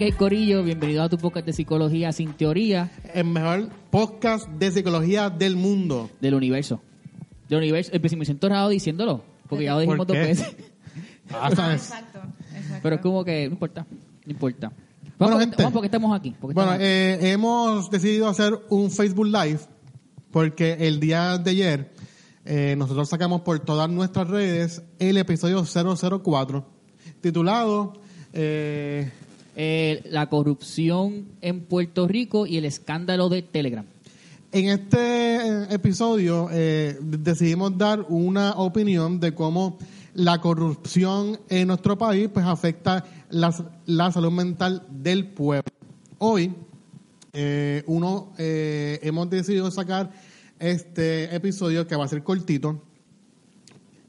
Que hay, Corillo? Bienvenido a tu podcast de psicología sin teoría el mejor podcast de psicología del mundo. del universo. Del universo. Eh, pues, me siento raro diciéndolo, porque ya lo dijimos ¿Por dos veces. Ah, ¿sabes? Exacto, exacto. Pero es como que no importa, no importa. Bueno, Vamos, porque, gente. vamos porque estamos aquí. porque Bueno, estamos aquí. eh, hemos decidido hacer un Facebook Live porque el día de ayer eh, nosotros sacamos por todas nuestras redes el episodio 004 titulado eh, Eh, la corrupción en Puerto Rico y el escándalo de Telegram. En este eh, episodio eh, decidimos dar una opinión de cómo la corrupción en nuestro país pues afecta la, la salud mental del pueblo. Hoy uno hemos decidido sacar este episodio que va a ser cortito,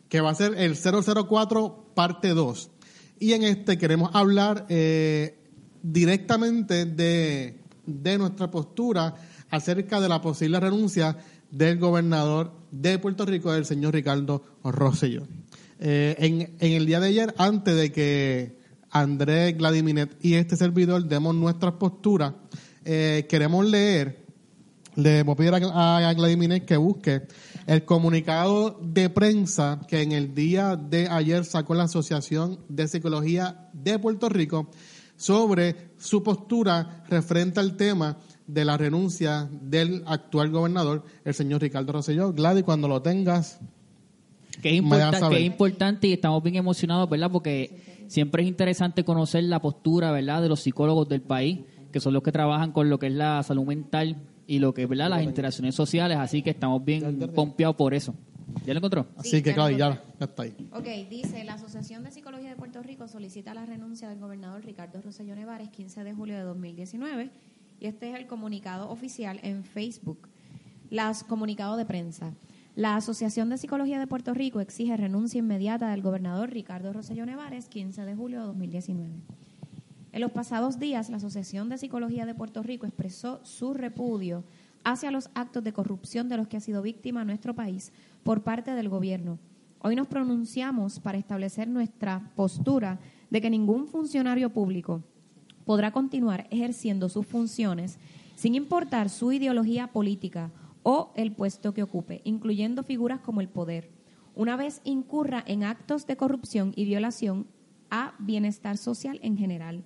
que va a ser el 004 parte 2. Y en este queremos hablar directamente de, de nuestra postura acerca de la posible renuncia del gobernador de Puerto Rico, el señor Ricardo Rosselló. Eh, en, en el día de ayer, antes de que Andrés Gladiminet y este servidor demos nuestras posturas, eh, queremos leer le voy a pedir a, Vladimir que busque el comunicado de prensa que en el día de ayer sacó la Asociación de Psicología de Puerto Rico sobre su postura referente al tema de la renuncia del actual gobernador, el señor Ricardo Rosselló. Gladys, cuando lo tengas, Que es, que es importante y estamos bien emocionados, ¿verdad? Porque siempre es interesante conocer la postura, ¿verdad? De los psicólogos del país, que son los que trabajan con lo que es la salud mental y lo que es, ¿verdad? Las interacciones sociales, así que estamos bien pompeados por eso. ¿Ya lo encontró? así que ya lo ya, ya está ahí. Ok, dice, la Asociación de Psicología de Puerto Rico solicita la renuncia del gobernador Ricardo Rosselló Nevares 15 de julio de 2019 y este es el comunicado oficial en Facebook. Las comunicado de prensa. La Asociación de Psicología de Puerto Rico exige renuncia inmediata del gobernador Ricardo Rosselló Nevares 15 de julio de 2019. En los pasados días, la Asociación de Psicología de Puerto Rico expresó su repudio hacia los actos de corrupción de los que ha sido víctima nuestro país por parte del gobierno. Hoy nos pronunciamos para establecer nuestra postura de que ningún funcionario público podrá continuar ejerciendo sus funciones sin importar su ideología política o el puesto que ocupe, incluyendo figuras como el poder, una vez incurra en actos de corrupción y violación a bienestar social en general.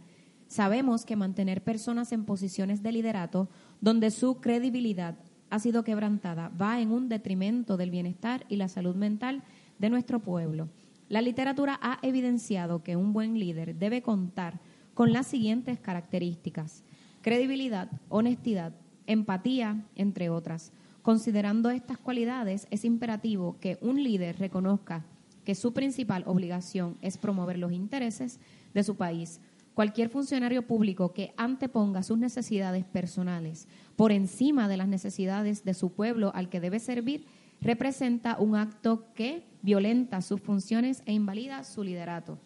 Sabemos que mantener personas en posiciones de liderato donde su credibilidad ha sido quebrantada va en un detrimento del bienestar y la salud mental de nuestro pueblo. La literatura ha evidenciado que un buen líder debe contar con las siguientes características. Credibilidad, honestidad, empatía, entre otras. Considerando estas cualidades, es imperativo que un líder reconozca que su principal obligación es promover los intereses de su país. Cualquier funcionario público que anteponga sus necesidades personales por encima de las necesidades de su pueblo al que debe servir representa un acto que violenta sus funciones e invalida su liderato.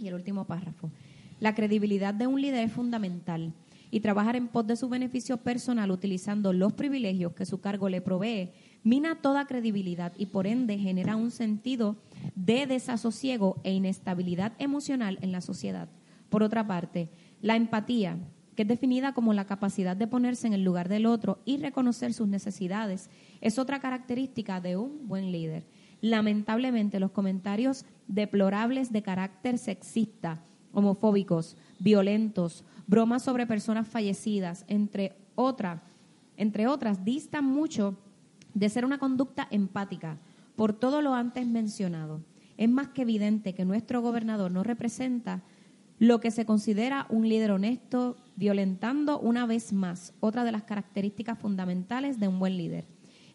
Y el último párrafo. La credibilidad de un líder es fundamental y trabajar en pos de su beneficio personal utilizando los privilegios que su cargo le provee mina toda credibilidad y por ende genera un sentido de desasosiego e inestabilidad emocional en la sociedad. Por otra parte, la empatía, que es definida como la capacidad de ponerse en el lugar del otro y reconocer sus necesidades, es otra característica de un buen líder. Lamentablemente, los comentarios deplorables de carácter sexista, homofóbicos, violentos, bromas sobre personas fallecidas, entre, entre otras, distan mucho de ser una conducta empática. Por todo lo antes mencionado, es más que evidente que nuestro gobernador no representa lo que se considera un líder honesto, violentando una vez más otra de las características fundamentales de un buen líder.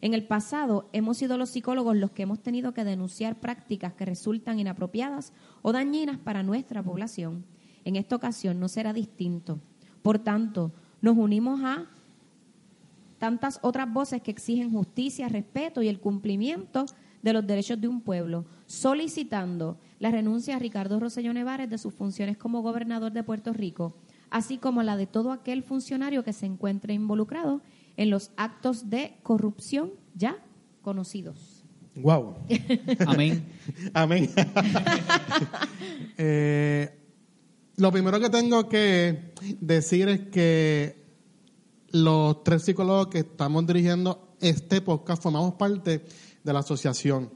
En el pasado hemos sido los psicólogos los que hemos tenido que denunciar prácticas que resultan inapropiadas o dañinas para nuestra población. En esta ocasión no será distinto. Por tanto, nos unimos a tantas otras voces que exigen justicia, respeto y el cumplimiento de los derechos de un pueblo, solicitando la renuncia a Ricardo Rosselló Nevares de sus funciones como gobernador de Puerto Rico, así como la de todo aquel funcionario que se encuentre involucrado en los actos de corrupción ya conocidos. Wow. Amén. Amén. Eh, lo primero que tengo que decir es que los tres psicólogos que estamos dirigiendo este podcast formamos parte de la asociación.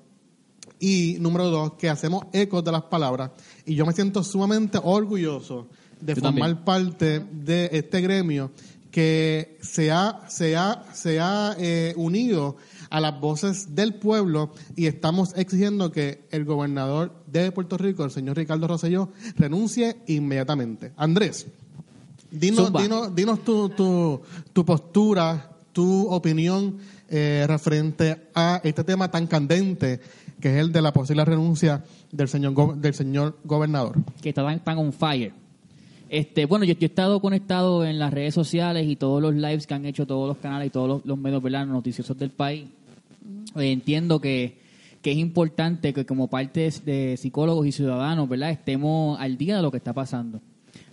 Y número dos, que hacemos eco de las palabras. Y yo me siento sumamente orgulloso de Yo formar también. parte de este gremio que se ha, se ha, se ha eh, unido a las voces del pueblo y estamos exigiendo que el gobernador de Puerto Rico, el señor Ricardo Rosselló, renuncie inmediatamente. Andrés, dinos, dinos, dinos tu, tu, tu postura, tu opinión eh, referente a este tema tan candente que es el de la posible renuncia del señor, go- del señor gobernador. que estaban tan on fire. Este, bueno, yo, yo he estado conectado en las redes sociales y todos los lives que han hecho todos los canales y todos los, los medios ¿verdad? noticiosos del país. Eh, entiendo que, que es importante que como parte de, de psicólogos y ciudadanos, ¿verdad? Estemos al día de lo que está pasando.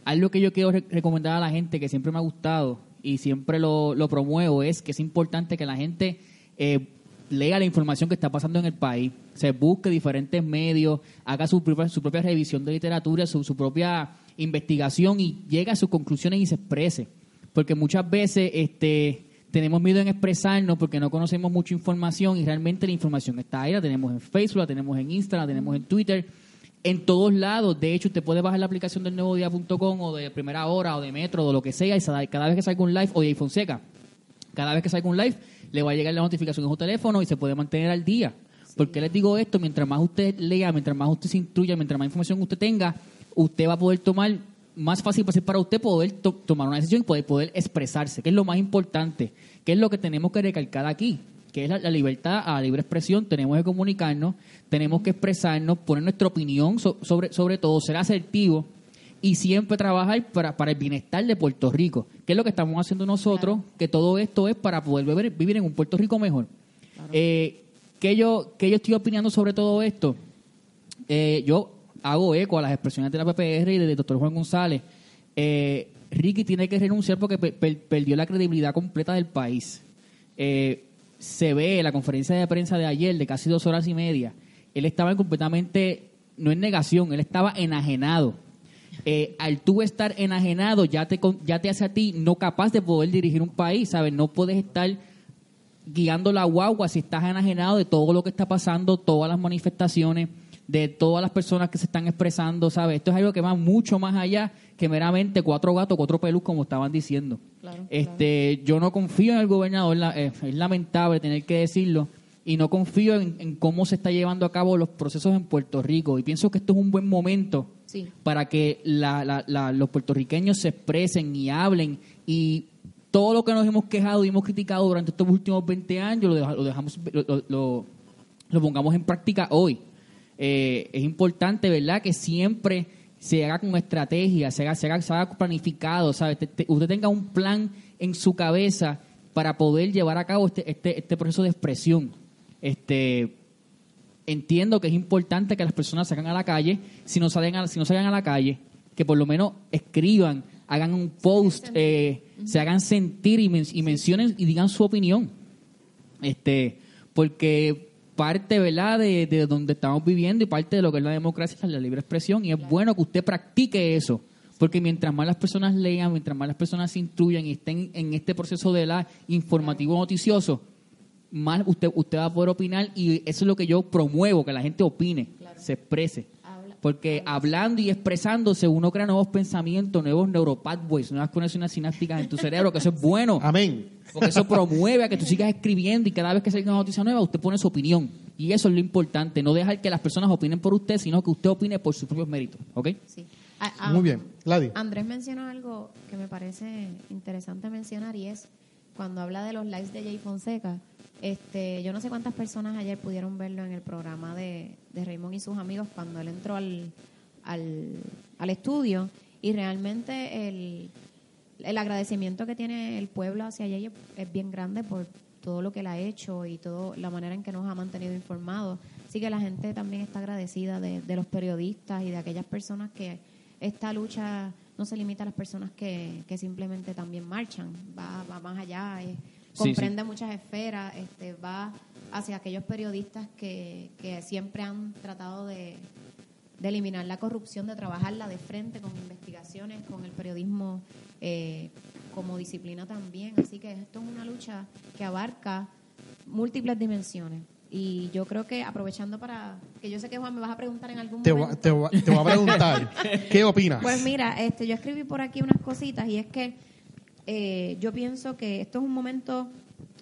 Algo que yo quiero re- recomendar a la gente que siempre me ha gustado y siempre lo, lo promuevo es que es importante que la gente eh, lea la información que está pasando en el país, se busque diferentes medios, haga su propia, su propia revisión de literatura, su, su propia investigación y llegue a sus conclusiones y se exprese. Porque muchas veces este, tenemos miedo en expresarnos porque no conocemos mucha información y realmente la información está ahí, la tenemos en Facebook, la tenemos en Instagram, la tenemos en Twitter, en todos lados. De hecho, usted puede bajar la aplicación del nuevo día.com o de primera hora o de metro o de lo que sea y cada vez que salga un live o de iPhone Seca, cada vez que salga un live le va a llegar la notificación en su teléfono y se puede mantener al día. ¿Por qué les digo esto? Mientras más usted lea, mientras más usted se instruya, mientras más información usted tenga, usted va a poder tomar, más fácil va a ser para usted poder to- tomar una decisión y poder, poder expresarse, que es lo más importante, que es lo que tenemos que recalcar aquí, que es la, la libertad a la libre expresión, tenemos que comunicarnos, tenemos que expresarnos, poner nuestra opinión so- sobre, sobre todo, ser asertivo y siempre trabajar para, para el bienestar de Puerto Rico, que es lo que estamos haciendo nosotros, que todo esto es para poder vivir, vivir en un Puerto Rico mejor. Eh, ¿qué, yo, ¿Qué yo estoy opinando sobre todo esto? Eh, yo hago eco a las expresiones de la PPR y del doctor Juan González. Eh, Ricky tiene que renunciar porque pe- per- perdió la credibilidad completa del país. Eh, se ve en la conferencia de prensa de ayer, de casi dos horas y media, él estaba completamente, no en negación, él estaba enajenado. Eh, al tú estar enajenado, ya te, ya te hace a ti no capaz de poder dirigir un país, ¿sabes? No puedes estar guiando la guagua si estás enajenado de todo lo que está pasando, todas las manifestaciones, de todas las personas que se están expresando, ¿sabes? Esto es algo que va mucho más allá que meramente cuatro gatos, cuatro pelus, como estaban diciendo. Claro, este, Yo no confío en el gobernador, eh, es lamentable tener que decirlo, y no confío en, en cómo se está llevando a cabo los procesos en Puerto Rico. Y pienso que esto es un buen momento Para que la- la- los puertorriqueños se expresen y hablen. Y todo lo que nos hemos quejado y hemos criticado durante estos últimos 20 años lo, lo dejamos lo, lo- pongamos en práctica hoy. Eh, es importante verdad que siempre se haga con estrategia se haga, se haga, se haga planificado ¿sabes? Te- te- usted tenga un plan en su cabeza para poder llevar a cabo este, este, este proceso de expresión. Este entiendo que es importante que las personas salgan a la calle, si no salen a, si no salgan a la calle, que por lo menos escriban, hagan un post, eh, se hagan sentir y, men- y mencionen y digan su opinión. Este, porque parte, ¿verdad?, de, de donde estamos viviendo y parte de lo que es la democracia es la libre expresión y es bueno que usted practique eso. Porque mientras más las personas lean, mientras más las personas se instruyan y estén en este proceso de la informativo noticioso, más usted, usted va a poder opinar y eso es lo que yo promuevo, que la gente opine, se exprese. Habla- Porque hablando y expresándose uno crea nuevos pensamientos, nuevos neuropathways, nuevas conexiones sinápticas en tu cerebro, que eso es bueno. Amén. Porque eso promueve a que tú sigas escribiendo y cada vez que salga una noticia nueva usted pone su opinión. Y eso es lo importante, no dejar que las personas opinen por usted, sino que usted opine por sus propios méritos. ¿Ok? Sí. Muy bien. Ladi. Andrés mencionó algo que me parece interesante mencionar y es cuando habla de los lives de Jay Fonseca, este, yo no sé cuántas personas ayer pudieron verlo en el programa de, de Raymond y sus amigos cuando él entró al, al, al estudio y realmente el, el agradecimiento que tiene el pueblo hacia es, es bien grande por todo lo que él ha hecho y toda la manera en que nos ha mantenido informados. Así que la gente también está agradecida de, de los periodistas y de aquellas personas que esta lucha no se limita a las personas que, que simplemente también marchan, va, va más allá, Sí, comprende muchas esferas, este, va hacia aquellos periodistas que, que siempre han tratado de, de eliminar la corrupción, de trabajarla de frente con investigaciones, con el periodismo eh, como disciplina también. Así que esto es una lucha que abarca múltiples dimensiones. Y yo creo que aprovechando para, que yo sé que Juan me vas a preguntar en algún Te, momento. te voy- te voy a preguntar, ¿qué opinas? Pues mira, este, yo escribí por aquí unas cositas y es que eh, yo pienso que esto es un momento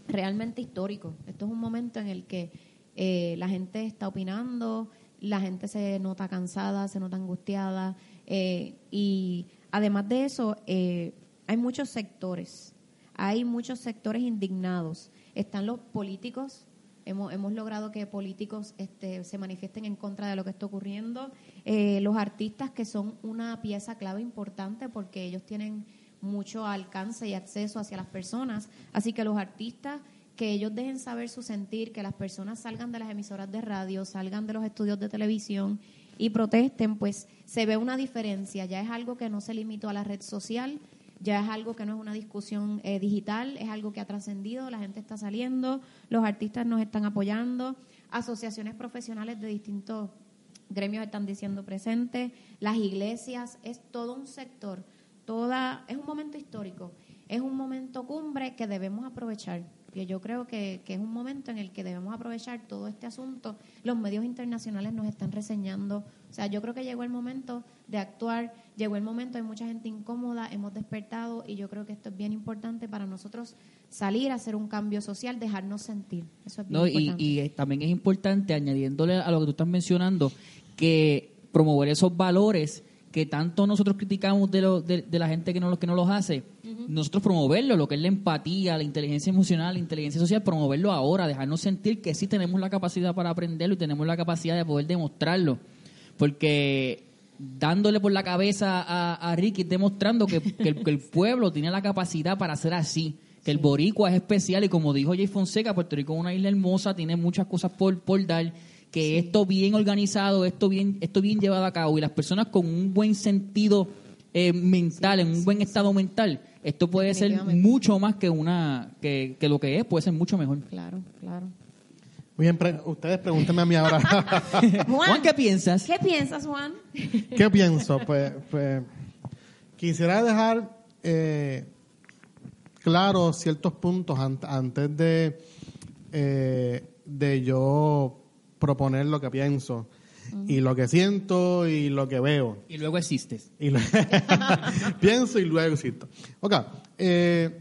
realmente histórico. Esto es un momento en el que eh, la gente está opinando, la gente se nota cansada, se nota angustiada eh, y además de eso eh, hay muchos sectores, hay muchos sectores indignados. Están los políticos Hemos, hemos logrado que políticos este, se manifiesten en contra de lo que está ocurriendo. Eh, los artistas que son una pieza clave importante porque ellos tienen mucho alcance y acceso hacia las personas. Así que los artistas, que ellos dejen saber su sentir, que las personas salgan de las emisoras de radio, salgan de los estudios de televisión y protesten, pues se ve una diferencia. Ya es algo que no se limitó a la red social, ya es algo que no es una discusión eh, digital, es algo que ha trascendido, la gente está saliendo, los artistas nos están apoyando, asociaciones profesionales de distintos gremios están diciendo presentes, las iglesias, es todo un sector, toda, es un momento histórico, es un momento cumbre que debemos aprovechar. Que yo creo que, que es un momento en el que debemos aprovechar todo este asunto. Los medios internacionales nos están reseñando. O sea, yo creo que llegó el momento de actuar, llegó el momento, hay mucha gente incómoda, hemos despertado y yo creo que esto es bien importante para nosotros salir a hacer un cambio social, dejarnos sentir. Eso es bien No, y, importante. y eh, también es importante, añadiéndole a lo que tú estás mencionando, que promover esos valores que tanto nosotros criticamos de, lo- de, de la gente que no, los- que no los hace, nosotros promoverlo, lo que es la empatía, la inteligencia emocional, la inteligencia social, promoverlo ahora, dejarnos sentir que sí tenemos la capacidad para aprenderlo y tenemos la capacidad de poder demostrarlo. Porque dándole por la cabeza a, a Ricky, demostrando que, que el, que el pueblo tiene la capacidad para ser así, que el boricua es especial y como dijo Jay Fonseca, Puerto Rico es una isla hermosa, tiene muchas cosas por, por dar, que esto bien organizado, esto bien, esto bien llevado a cabo y las personas con un buen sentido eh, mental, en un buen estado mental, esto puede ser mucho más que una que, que lo que es, puede ser mucho mejor. Claro, claro. Muy bien, pre- ustedes pregúntenme a mí ahora. Juan, ¿qué piensas? ¿Qué piensas, Juan? ¿Qué pienso? Pues, pues, quisiera dejar eh, claros ciertos puntos an- antes de, eh, de yo proponer lo que pienso y lo que siento y lo que veo. Y luego existes. Y lo- pienso y luego existo. Ok. eh,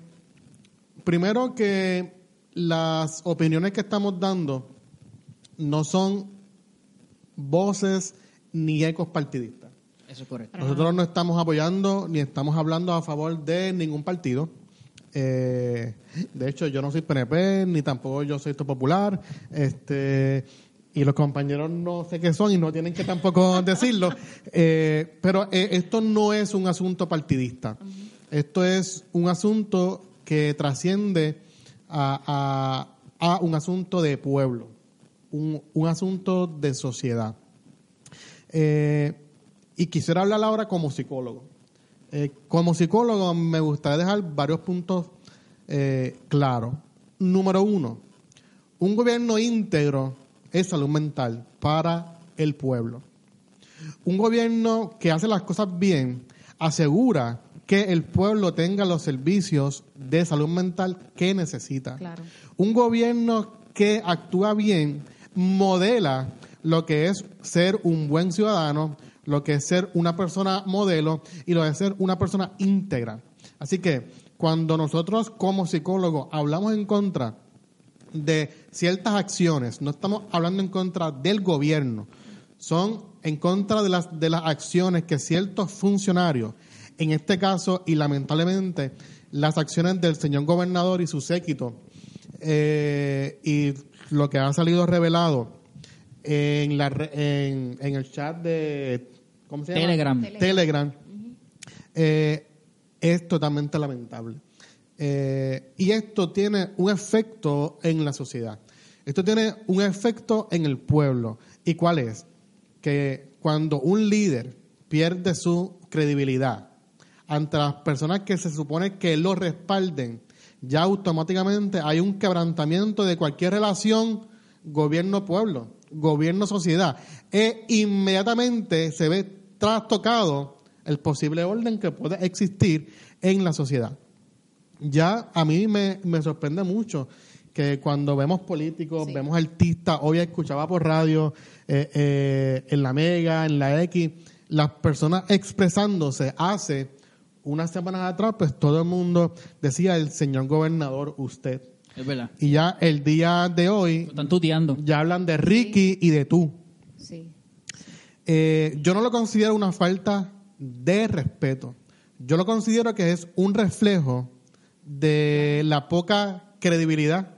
primero que las opiniones que estamos dando no son voces ni ecos partidistas. Eso es correcto. Nosotros no estamos apoyando ni estamos hablando a favor de ningún partido. Eh, de hecho, yo no soy PNP, ni tampoco yo soy esto popular. Este, y los compañeros no sé qué son y no tienen que tampoco decirlo. Eh, pero eh, esto no es un asunto partidista. Esto es un asunto que trasciende a, a- a un asunto de pueblo, un, un asunto de sociedad. Eh, y quisiera hablar ahora como psicólogo. Como psicólogo me gustaría dejar varios puntos claros. Número uno, un gobierno íntegro es salud mental para el pueblo. Un gobierno que hace las cosas bien asegura que el pueblo tenga los servicios de salud mental que necesita. Claro. Un gobierno que actúa bien modela lo que es ser un buen ciudadano, lo que es ser una persona modelo y lo que es ser una persona íntegra. Así que cuando nosotros como psicólogos hablamos en contra de ciertas acciones, no estamos hablando en contra del gobierno, son en contra de las, de las acciones que ciertos funcionarios, en este caso y lamentablemente las acciones del señor gobernador y su séquito eh, y lo que ha salido revelado en, la, en, en el chat de ¿cómo se llama? Telegram. Telegram eh, es totalmente lamentable. Eh, y esto tiene un efecto en la sociedad. Esto tiene un efecto en el pueblo. ¿Y cuál es? Que cuando un líder pierde su credibilidad ante las personas que se supone que lo respalden, ya automáticamente hay un quebrantamiento de cualquier relación gobierno-pueblo, gobierno-sociedad. E inmediatamente se ve trastocado el posible orden que puede existir en la sociedad ya a mí me, me sorprende mucho que cuando vemos políticos, Sí. vemos artistas, hoy escuchaba por radio, eh, eh, en la Mega, en la X, las personas expresándose hace unas semanas atrás, pues todo el mundo decía el señor gobernador, usted. Es verdad. Y ya el día de hoy, Lo están tuteando. ya hablan de Ricky y de tú. Sí. Eh, yo no lo considero una falta de respeto. Yo lo considero que es un reflejo de la poca credibilidad,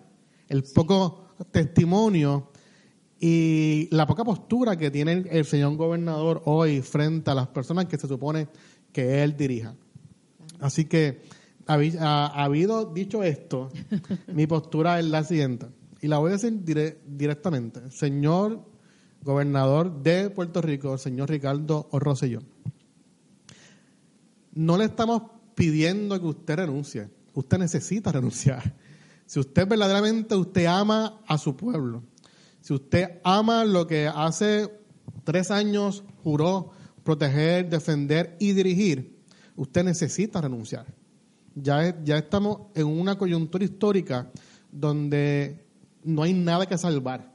el poco testimonio y la poca postura que tiene el, el señor gobernador hoy frente a las personas que se supone que él dirija. Así que, habi- ha- habido dicho esto, mi postura es la siguiente, y la voy a decir dire- directamente. Señor gobernador de Puerto Rico, el señor Ricardo Rosselló, no le estamos pidiendo que usted renuncie, usted necesita renunciar. Si usted verdaderamente usted ama a su pueblo, si usted ama lo que hace tres años juró proteger, defender y dirigir, usted necesita renunciar. Ya, ya estamos en una coyuntura histórica donde no hay nada que salvar.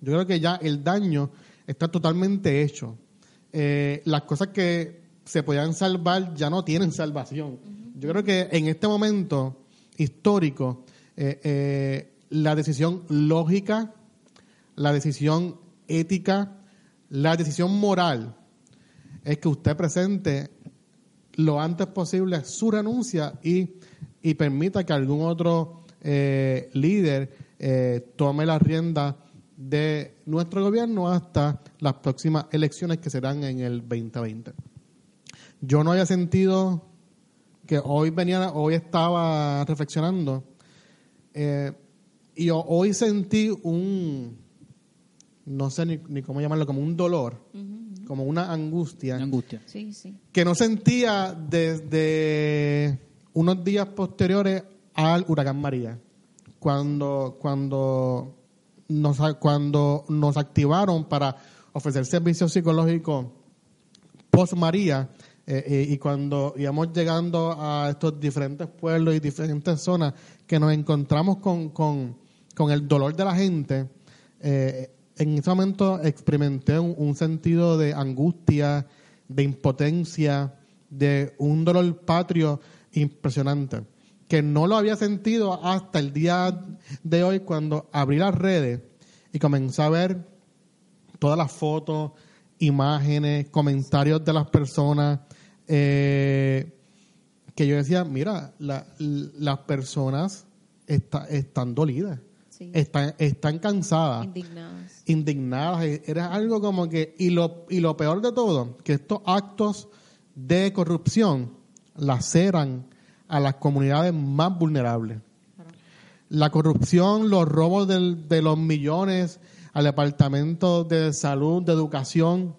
Yo creo que ya el daño está totalmente hecho. Eh, las cosas que se podían salvar ya no tienen salvación. Yo creo que en este momento histórico, eh, eh, la decisión lógica, la decisión ética, la decisión moral es que usted presente lo antes posible su renuncia y, y permita que algún otro eh, líder eh, tome la rienda de nuestro gobierno hasta las próximas elecciones que serán en el 2020. Yo no había sentido que hoy venía, hoy estaba reflexionando eh, y ho- hoy sentí un, no sé ni, ni cómo llamarlo, como un dolor, como una angustia Una angustia. Sí, sí. que no sentía desde unos días posteriores al huracán María, cuando cuando nos cuando nos activaron para ofrecer servicios psicológicos post María eh, y cuando íbamos llegando a estos diferentes pueblos y diferentes zonas que nos encontramos con, con, con el dolor de la gente, eh, en ese momento experimenté un, un sentido de angustia, de impotencia, de un dolor patrio impresionante, que no lo había sentido hasta el día de hoy cuando abrí las redes y comencé a ver todas las fotos, imágenes, comentarios de las personas, eh, que yo decía, mira, la- las personas está- están dolidas, Sí. están, están cansadas Indignadas. indignadas. eh, Era algo como que, y lo, y lo peor de todo, que estos actos de corrupción laceran a las comunidades más vulnerables. La corrupción, los robos del- de los millones al departamento de salud, de educación,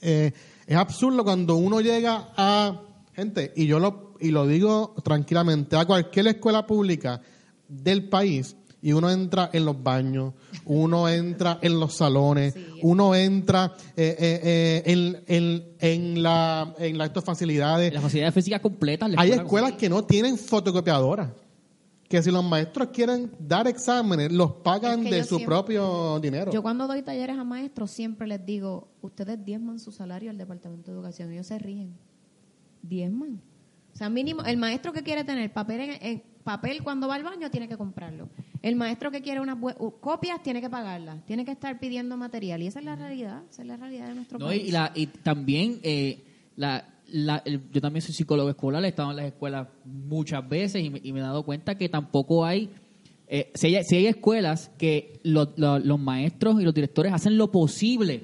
eh, es absurdo cuando uno llega a gente, y yo lo, y lo digo tranquilamente, a cualquier escuela pública del país, y uno entra en los baños, uno entra en los salones, Sí, uno entra eh, eh, eh, en, en, en la, en las estas facilidades. Las facilidades físicas completas. la Hay escuela- escuelas que no tienen fotocopiadoras. Que si los maestros quieren dar exámenes, los pagan Es que de su siempre- propio dinero. Yo cuando doy talleres a maestros siempre les digo, ustedes diezman su salario al Departamento de Educación. Ellos se ríen. Diezman. O sea, mínimo, el maestro que quiere tener papel en, en- papel cuando va al baño tiene que comprarlo. El maestro que quiere unas copias tiene que pagarlas. Tiene que estar pidiendo material. Y esa es la realidad. Esa es la realidad de nuestro No, y, país. la- y también eh, la, la- el- yo también soy psicólogo escolar, he estado en las escuelas muchas veces y me, y me he dado cuenta que tampoco hay, eh, si, hay si hay escuelas que lo- lo- los maestros y los directores hacen lo posible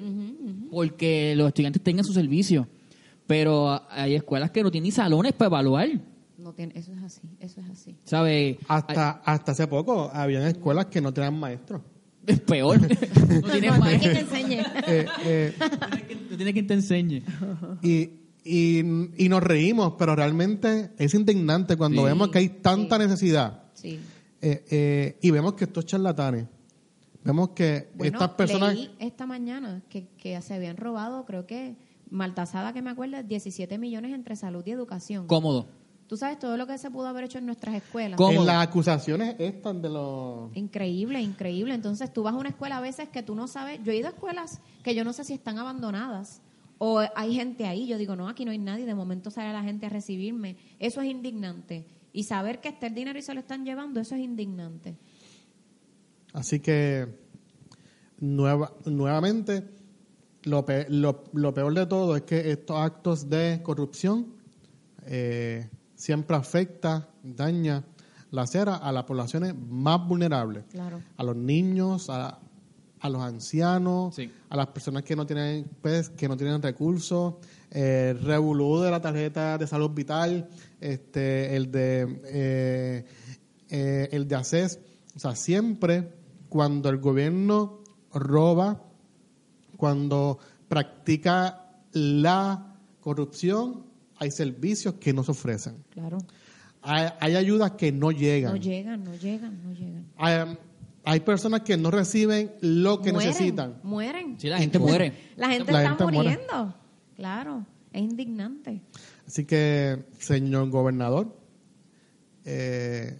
porque los estudiantes tengan su servicio, pero hay escuelas que no tienen ni salones para evaluar, No tiene, eso es así, eso es así. ¿sabes? Hasta, hasta hace poco habían escuelas que no tenían maestros. Es peor. no tienes No, no maestro. que te enseñe. Eh, eh, No tienes quien te enseñe. y, y, y nos reímos, pero realmente es indignante cuando Sí. vemos que hay tanta Sí. necesidad Sí. eh, eh, y vemos que estos charlatanes, vemos que Bueno, estas personas... leí esta mañana que, que se habían robado, creo que, maltasada que me acuerdo, 17 millones entre salud y educación. Cómodo. Tú sabes todo lo que se pudo haber hecho en nuestras escuelas. ¿Cómo? En las acusaciones estas de los... Increíble, increíble. Entonces tú vas a una escuela a veces que tú no sabes. Yo he ido a escuelas que yo no sé si están abandonadas o hay gente ahí. Yo digo, no, aquí no hay nadie. De momento sale la gente a recibirme. Eso es indignante. Y saber que está el dinero y se lo están llevando, eso es indignante. Así que, nueva, nuevamente, lo, pe- lo, lo peor de todo es que estos actos de corrupción eh, siempre afecta, daña la acera a las poblaciones más vulnerables. Claro. A los niños, a, a los ancianos, Sí. a las personas que no tienen pues, que no tienen recursos, eh, revolú de la tarjeta de salud vital, este, el de eh, eh, el de ACES, o sea, siempre cuando el gobierno roba, cuando practica la corrupción, hay servicios que no se ofrecen. Claro. Hay, hay ayudas que no llegan. No llegan, no llegan, no llegan. Hay, hay personas que no reciben lo que Mueren, necesitan. Mueren. Sí, la gente muere. La gente La está gente muere. muriendo. Claro. Es indignante. Así que, señor gobernador, eh,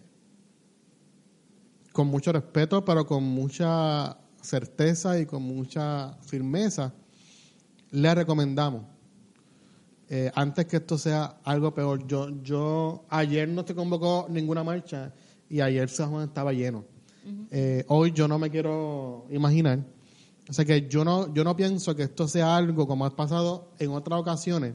con mucho respeto, pero con mucha certeza y con mucha firmeza, le recomendamos, eh, antes que esto sea algo peor, yo, yo ayer no se convocó ninguna marcha y ayer San Juan estaba lleno. Eh, hoy yo no me quiero imaginar. O sea que yo no, yo no pienso que esto sea algo como ha pasado en otras ocasiones,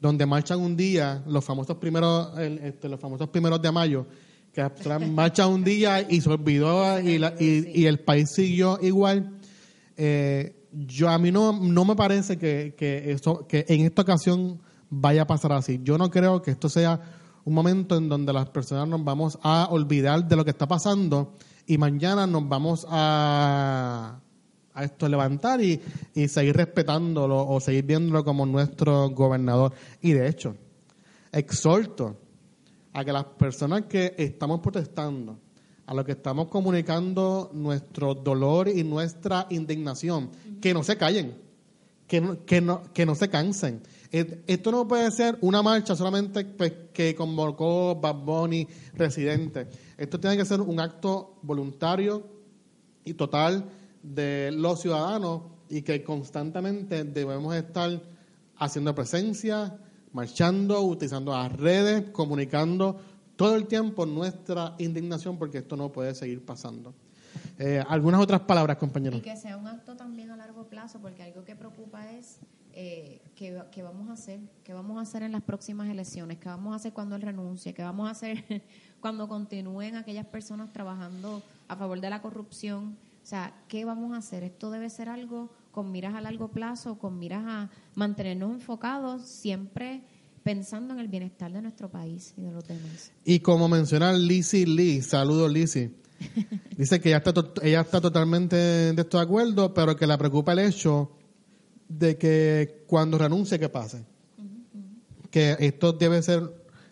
donde marchan un día los famosos primeros el- este, los famosos primeros de mayo que marchan un día y se olvidó y, la- y- y el país siguió igual. Eh, yo a mí no, no me parece que, que eso que en esta ocasión vaya a pasar así. Yo no creo que esto sea un momento en donde las personas nos vamos a olvidar de lo que está pasando y mañana nos vamos a a esto levantar y, y seguir respetándolo o seguir viéndolo como nuestro gobernador. Y de hecho, exhorto a que las personas que estamos protestando, a los que estamos comunicando nuestro dolor y nuestra indignación, que no se callen, que no, que no, que no se cansen. Et- Esto no puede ser una marcha solamente pues, que convocó Bad Bunny, residente. Esto tiene que ser un acto voluntario y total de los ciudadanos y que constantemente debemos estar haciendo presencia, marchando, utilizando las redes, comunicando todo el tiempo nuestra indignación porque esto no puede seguir pasando. Eh, algunas otras palabras, compañeros. Y que sea un acto también a largo plazo, porque algo que preocupa es eh, ¿qué, qué vamos a hacer, qué vamos a hacer en las próximas elecciones, qué vamos a hacer cuando él renuncie, qué vamos a hacer cuando continúen aquellas personas trabajando a favor de la corrupción. O sea, ¿qué vamos a hacer? Esto debe ser algo con miras a largo plazo, con miras a mantenernos enfocados siempre pensando en el bienestar de nuestro país y de los demás. Y como menciona Lizzie Lee, saludos Lizzie, dice que ella está, ella está totalmente de esto de acuerdo, pero que le preocupa el hecho de que cuando renuncie, ¿qué pase? Que esto debe ser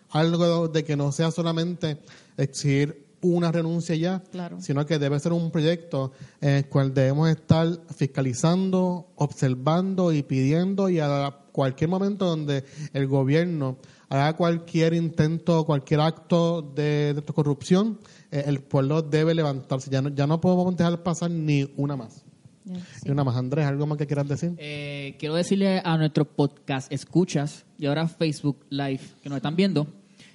algo de que no sea solamente exigir una renuncia ya, Claro. sino que debe ser un proyecto en el cual debemos estar fiscalizando, observando y pidiendo y a cualquier momento donde el gobierno haga cualquier intento, cualquier acto de, de corrupción, el pueblo debe levantarse. Ya no, ya no podemos dejar pasar ni una más. Sí. Ni una más. Andrés, ¿algo más que quieras decir? Eh, quiero decirle a nuestro podcast escuchas y ahora Facebook Live que nos están viendo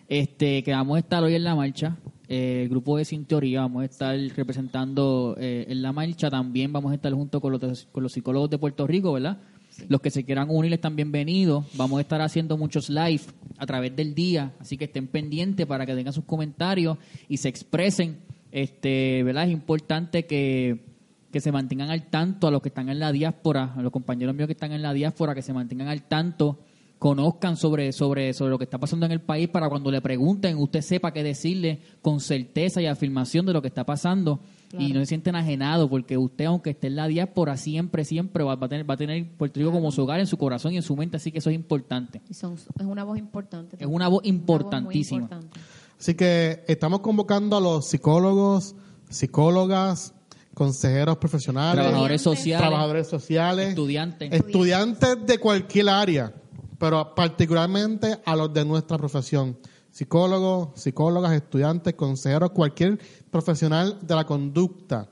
este que vamos a estar hoy en la marcha eh, el grupo de Sin Teoría vamos a estar representando eh, en la marcha también vamos a estar junto con los, con los psicólogos de Puerto Rico ¿verdad? Los que se quieran unir están bienvenidos. Vamos a estar haciendo muchos live a través del día, así que estén pendientes para que tengan sus comentarios y se expresen. Este, ¿verdad? Es importante que, que se mantengan al tanto a los que están en la diáspora, a los compañeros míos que están en la diáspora, que se mantengan al tanto conozcan sobre, sobre, sobre lo que está pasando en el país para cuando le pregunten, usted sepa qué decirle con certeza y afirmación de lo que está pasando y no se sienten enajenados porque usted, aunque esté en la diáspora, siempre, siempre va, a tener, va a tener Puerto Rico como su hogar en su corazón y en su mente, así que eso es importante. Y son, es una voz importante. Es una voz importantísima. Una voz muy importante. Así que estamos convocando a los psicólogos, psicólogas, consejeros profesionales, Trabajadores sociales, trabajadores sociales, estudiantes. estudiantes de cualquier área, pero particularmente a los de nuestra profesión. Psicólogos, psicólogas, estudiantes, consejeros, cualquier profesional de la conducta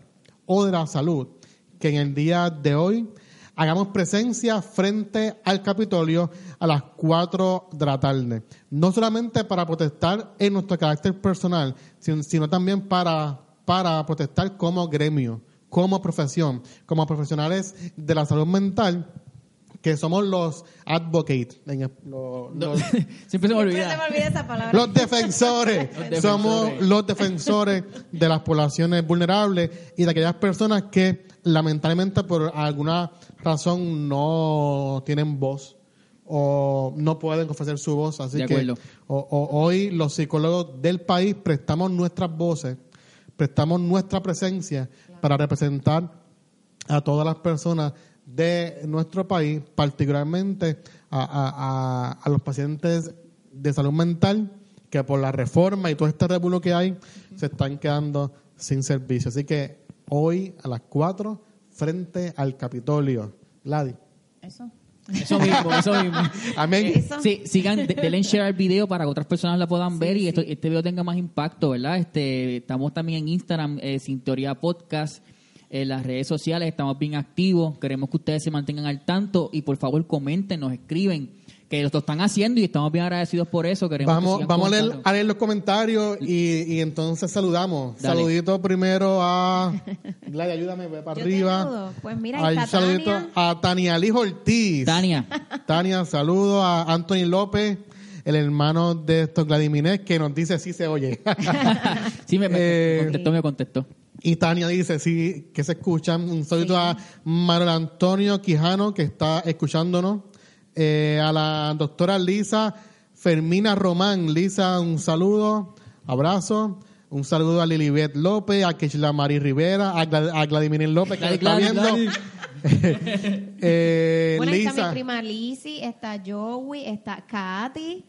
o de la salud que en el día de hoy hagamos presencia frente al Capitolio a las 4 de la tarde. No solamente para protestar en nuestro carácter personal, sino, también para, para protestar como gremio, como profesión, como profesionales de la salud mental, que somos los advocates, los, Siempre se me Siempre se olvida. me olvida esa palabra. los defensores. defensores. Somos los defensores de las poblaciones vulnerables y de aquellas personas que lamentablemente por alguna razón no tienen voz o no pueden ofrecer su voz. Así De que acuerdo. o- o- hoy los psicólogos del país prestamos nuestras voces, prestamos nuestra presencia para representar a todas las personas de nuestro país, particularmente a, a- a- a los pacientes de salud mental que por la reforma y todo este revuelo que hay se están quedando sin servicio. Así que hoy a las 4 frente al Capitolio. Ladi. Eso. Eso mismo, eso mismo. Amén. Eso. Sí, sigan, de- denle share al video para que otras personas la puedan ver y esto- este video tenga más impacto, ¿verdad? Este, estamos también en Instagram, eh, Sin Teoría Podcast, en las redes sociales, estamos bien activos, queremos que ustedes se mantengan al tanto y por favor comenten, nos escriben, que lo están haciendo y estamos bien agradecidos por eso. Queremos Vamos, vamos a, leer, comentando. a leer los comentarios y, y entonces saludamos. Dale. Saludito primero a... Gladys, ayúdame, ve para Yo arriba. Pues mira, ahí Ay, está saludito Tania. a Tania Liz Ortiz. Tania, Tania, saludo a Anthony López, el hermano de estos Gladiminés, que nos dice si se oye. sí, me, me Eh, contestó, me contestó. Y Tania dice sí, que se escuchan. Un saludo a Manuel Antonio Quijano, que está escuchándonos. Eh, a la doctora Lisa Fermina Román. Lisa, un saludo, abrazo. Un saludo a Lilibet López, a Keshla Mari Rivera, a, Glad a Vladimir López, que está viendo. Eh, Bueno, ahí está mi Lisa. prima Lizzy, está Joey, está Katy,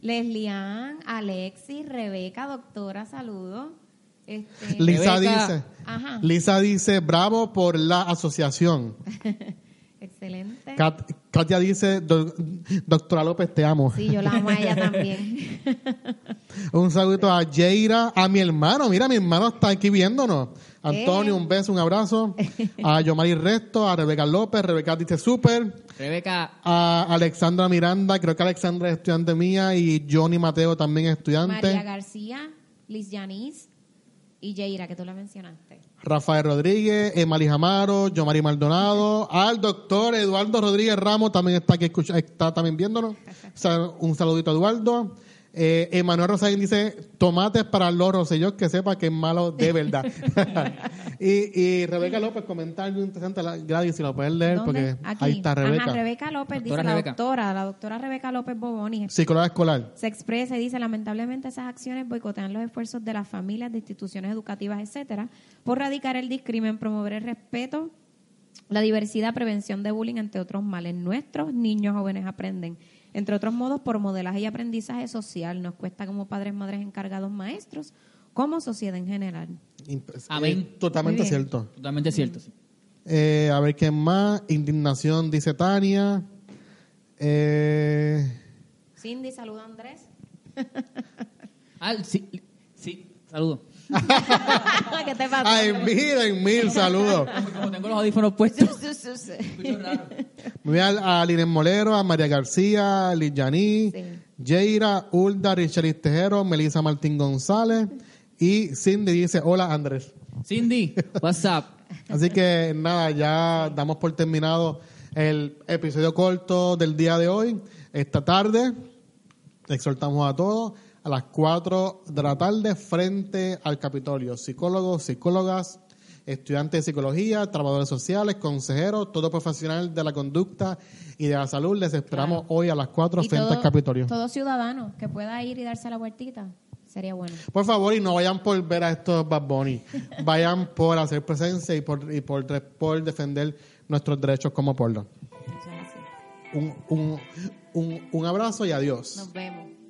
Leslian, Alexis, Rebeca, doctora, saludos. Este, Lisa Rebeca. dice, Ajá. Lisa dice, bravo por la asociación. Excelente. Kat- Katia dice, "Do- doctora López, te amo. Sí, yo la amo a ella también. Un saludo a Jaira, a mi hermano, mira, mi hermano está aquí viéndonos. Antonio, Eh. un beso, un abrazo. A Yomari Resto, a Rebeca López, Rebeca dice súper. Rebeca, A Alexandra Miranda, creo que Alexandra es estudiante mía y Johnny Mateo también es María estudiante. García, Liz Yanis y Jaira, que tú la mencionaste. Rafael Rodríguez, Emily Amaro, Yomari Maldonado, al doctor Eduardo Rodríguez Ramos también está aquí, escucha- está también viéndonos. Un saludito a Eduardo. Eh, Emanuel Rosarín dice, tomates para los rosellos que sepa que es malo de verdad. y, y Rebeca López comenta algo interesante, la- Gladys, si lo puedes leer, ¿Dónde? porque Aquí. ahí está Rebeca. Ajá, Rebeca López Doctora dice, Rebeca. la doctora, la doctora Rebeca López Boboni Psicóloga escolar. se expresa y dice lamentablemente esas acciones boicotean los esfuerzos de las familias, de instituciones educativas, etcétera, por radicar el discrimen, promover el respeto, la diversidad, prevención de bullying, entre otros males. Nuestros niños jóvenes aprenden, entre otros modos, por modelaje y aprendizaje social. Nos cuesta como padres, madres encargados, maestros, como sociedad en general. Imp- Amén. eh, totalmente cierto. totalmente cierto. sí. Eh, a ver quién más. Indignación, dice Tania. Eh, Cindy, saluda a Andrés. Ah, sí, sí, saludos. ¿Qué te pasa? ay, miren, mil saludos. Como tengo los audífonos puestos. Muy bien a Linen Molero, a María García, a Liz Yaní, Sí. Jaira, Ulda, Richard Tejero, Melissa Martín González y Cindy dice, hola Andrés. Cindy, what's up? Así que nada, ya damos por terminado el episodio corto del día de hoy. Esta tarde exhortamos a todos a las 4 de la tarde frente al Capitolio. Psicólogos, psicólogas, estudiantes de psicología, trabajadores sociales, consejeros, todo profesional de la conducta y de la salud. Les esperamos hoy a las 4 Y frente todo, al Capitolio. todo ciudadano que pueda ir y darse la vueltita, sería bueno. Por favor, y no vayan por ver a estos Bad Bunny. Vayan por hacer presencia y por, y por, por defender nuestros derechos como pueblo. Un, un, un, un abrazo y adiós. Nos vemos.